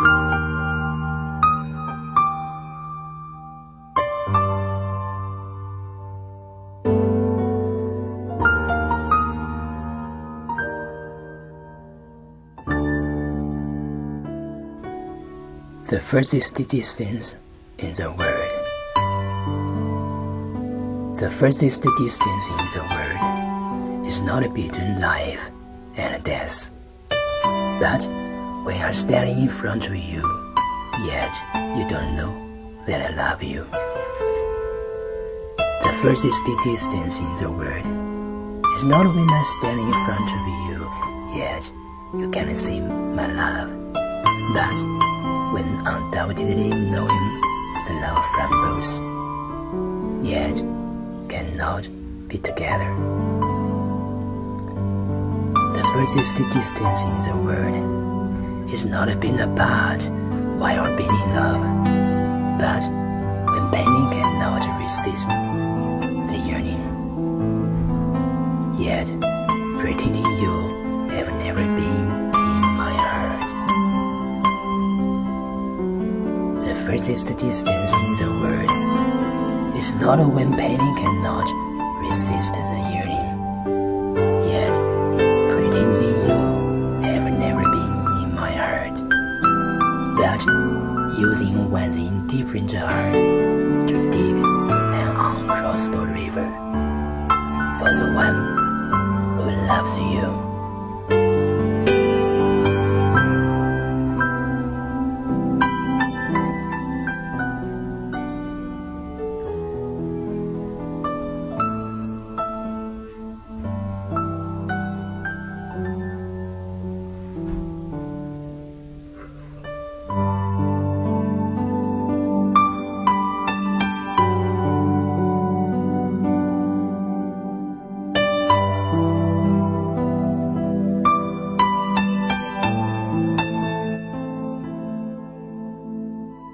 The furthest distance in the world. The furthest distance in the world is not between life and death, but when I'm standing in front of you, yet you don't know that I love you. The furthest distance in the world is not when I stand in front of you, yet you can see my love, but when undoubtedly knowing the love from both, yet cannot be together. The furthest distance in the world is not being apart while being in love, but when pain cannot resist the yearning. Yet, pretending you have never been in my heart. The furthest distance in the world is not when pain cannot resist the yearning. using one's indifferent heart to dig an uncrossable river. For the one who loves you.